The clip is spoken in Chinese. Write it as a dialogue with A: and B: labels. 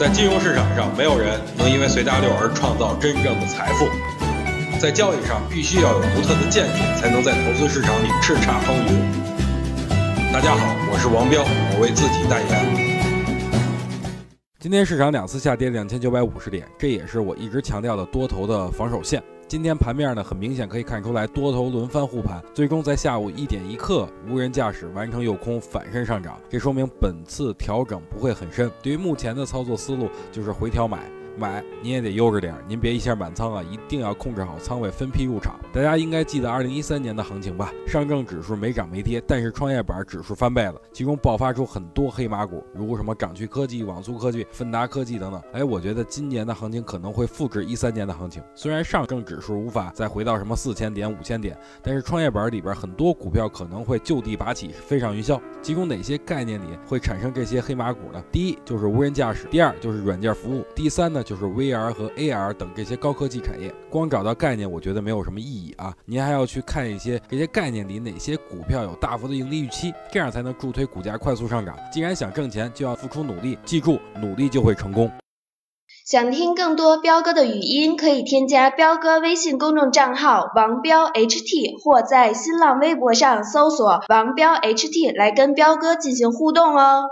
A: 在金融市场上，没有人能因为随大流而创造真正的财富。在交易上，必须要有独特的见解，才能在投资市场里叱咤风云。大家好，我是王彪，我为自己代言。
B: 今天市场两次下跌两千九百五十点，这也是我一直强调的多头的防守线。今天盘面呢，很明显可以看出来多头轮番护盘，最终在下午一点一刻，无人驾驶完成诱空反身上涨，这说明本次调整不会很深。对于目前的操作思路，就是回调买。买你也得悠着点，您别一下满仓啊，一定要控制好仓位，分批入场。大家应该记得二零一三年的行情吧？上证指数没涨没跌，但是创业板指数翻倍了，其中爆发出很多黑马股，如什么掌趣科技、网速科技、奋达科技等等。哎，我觉得今年的行情可能会复制一三年的行情。虽然上证指数无法再回到什么四千点、五千点，但是创业板里边很多股票可能会就地拔起，飞上云霄。其中哪些概念里会产生这些黑马股呢？第一就是无人驾驶，第二就是软件服务，第三呢就是 VR 和 AR 等这些高科技产业。光找到概念，我觉得没有什么意义啊！您还要去看一些这些概念里哪些股票有大幅的盈利预期，这样才能助推股价快速上涨。既然想挣钱，就要付出努力，记住，努力就会成功。
C: 想听更多彪哥的语音，可以添加彪哥微信公众账号王彪 HT，或在新浪微博上搜索王彪 HT 来跟彪哥进行互动哦。